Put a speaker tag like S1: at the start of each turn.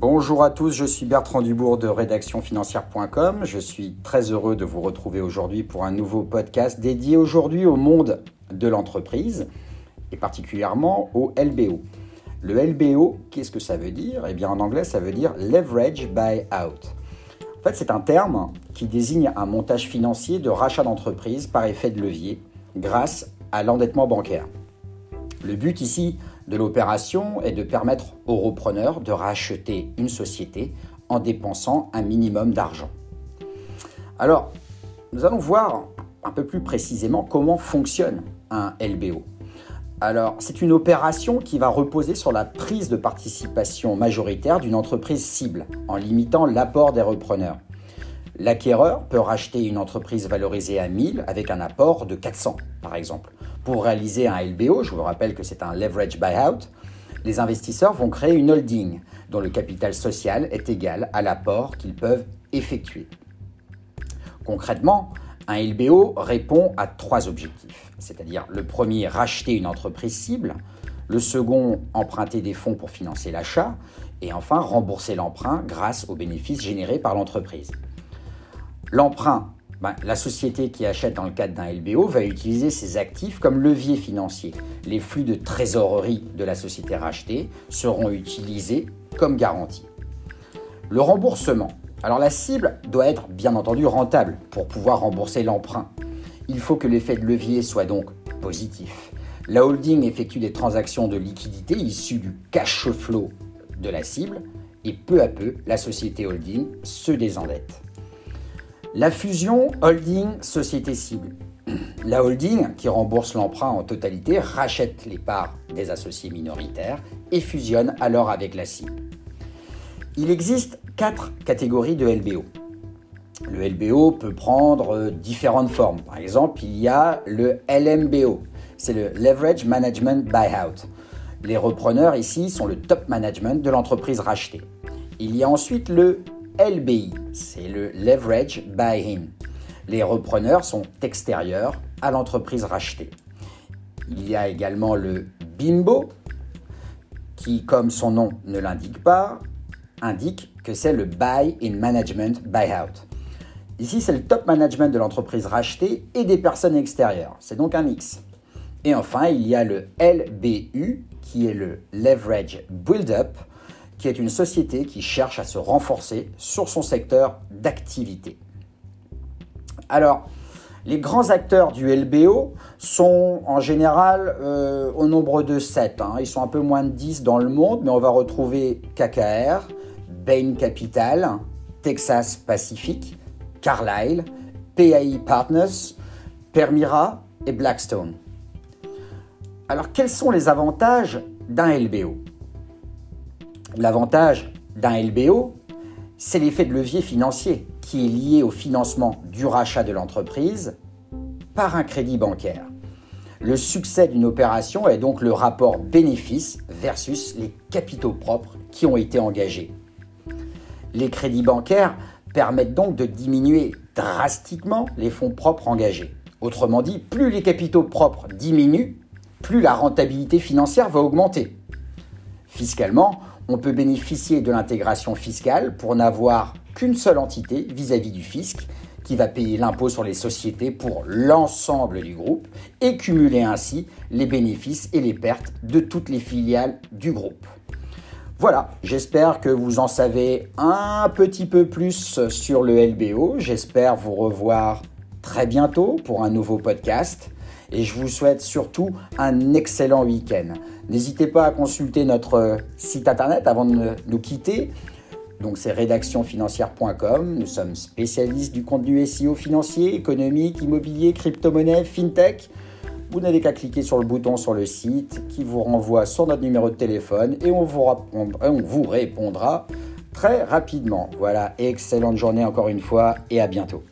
S1: Bonjour à tous, je suis Bertrand Dubourg de rédactionfinancière.com. Je suis très heureux de vous retrouver aujourd'hui pour un nouveau podcast dédié aujourd'hui au monde de l'entreprise et particulièrement au LBO. Le LBO, qu'est-ce que ça veut dire? Eh bien en anglais, ça veut dire Leverage Buyout. En fait, c'est un terme qui désigne un montage financier de rachat d'entreprise par effet de levier grâce à l'endettement bancaire. Le but ici de l'opération est de permettre aux repreneurs de racheter une société en dépensant un minimum d'argent. Alors, nous allons voir un peu plus précisément comment fonctionne un LBO. Alors, c'est une opération qui va reposer sur la prise de participation majoritaire d'une entreprise cible, en limitant l'apport des repreneurs. L'acquéreur peut racheter une entreprise valorisée à 1000 avec un apport de 400, par exemple. Pour réaliser un LBO, je vous rappelle que c'est un leverage buyout, les investisseurs vont créer une holding dont le capital social est égal à l'apport qu'ils peuvent effectuer. Concrètement, un LBO répond à trois objectifs, c'est-à-dire le premier, racheter une entreprise cible, le second, emprunter des fonds pour financer l'achat, et enfin rembourser l'emprunt grâce aux bénéfices générés par l'entreprise. L'emprunt, ben, la société qui achète dans le cadre d'un LBO va utiliser ses actifs comme levier financier. Les flux de trésorerie de la société rachetée seront utilisés comme garantie. Le remboursement, alors la cible doit être bien entendu rentable pour pouvoir rembourser l'emprunt. Il faut que l'effet de levier soit donc positif. La holding effectue des transactions de liquidité issues du cash flow de la cible et peu à peu, la société holding se désendette. La fusion holding-société cible. La holding, qui rembourse l'emprunt en totalité, rachète les parts des associés minoritaires et fusionne alors avec la cible. Il existe quatre catégories de LBO. Le LBO peut prendre euh, différentes formes. Par exemple, il y a le LMBO, c'est le Leverage Management Buyout. Les repreneurs ici sont le top management de l'entreprise rachetée. Il y a ensuite le LBI, c'est le Leverage Buy-in. Les repreneurs sont extérieurs à l'entreprise rachetée. Il y a également le BIMBO, qui, comme son nom ne l'indique pas, indique que c'est le Buy in Management Buyout. Ici, c'est le top management de l'entreprise rachetée et des personnes extérieures. C'est donc un mix. Et enfin, il y a le LBU, qui est le Leverage Build-up, qui est une société qui cherche à se renforcer sur son secteur d'activité. Alors, les grands acteurs du LBO sont en général euh, au nombre de 7. Hein. Ils sont un peu moins de 10 dans le monde, mais on va retrouver KKR, Bain Capital, Texas Pacific, Carlyle, PAI Partners, Permira et Blackstone. Alors quels sont les avantages d'un LBO L'avantage d'un LBO, c'est l'effet de levier financier qui est lié au financement du rachat de l'entreprise par un crédit bancaire. Le succès d'une opération est donc le rapport bénéfice versus les capitaux propres qui ont été engagés. Les crédits bancaires permettent donc de diminuer drastiquement les fonds propres engagés. Autrement dit, plus les capitaux propres diminuent, plus la rentabilité financière va augmenter. Fiscalement, on peut bénéficier de l'intégration fiscale pour n'avoir qu'une seule entité vis-à-vis du fisc qui va payer l'impôt sur les sociétés pour l'ensemble du groupe et cumuler ainsi les bénéfices et les pertes de toutes les filiales du groupe. Voilà, j'espère que vous en savez un petit peu plus sur le LBO. J'espère vous revoir très bientôt pour un nouveau podcast et je vous souhaite surtout un excellent week-end. N'hésitez pas à consulter notre site internet avant de nous quitter. Donc c'est rédactionfinancière.com. Nous sommes spécialistes du contenu SEO financier, économique, immobilier, crypto-monnaie, fintech. Vous n'avez qu'à cliquer sur le bouton sur le site qui vous renvoie sur notre numéro de téléphone et on vous, on vous répondra très rapidement. Voilà, excellente journée encore une fois et à bientôt.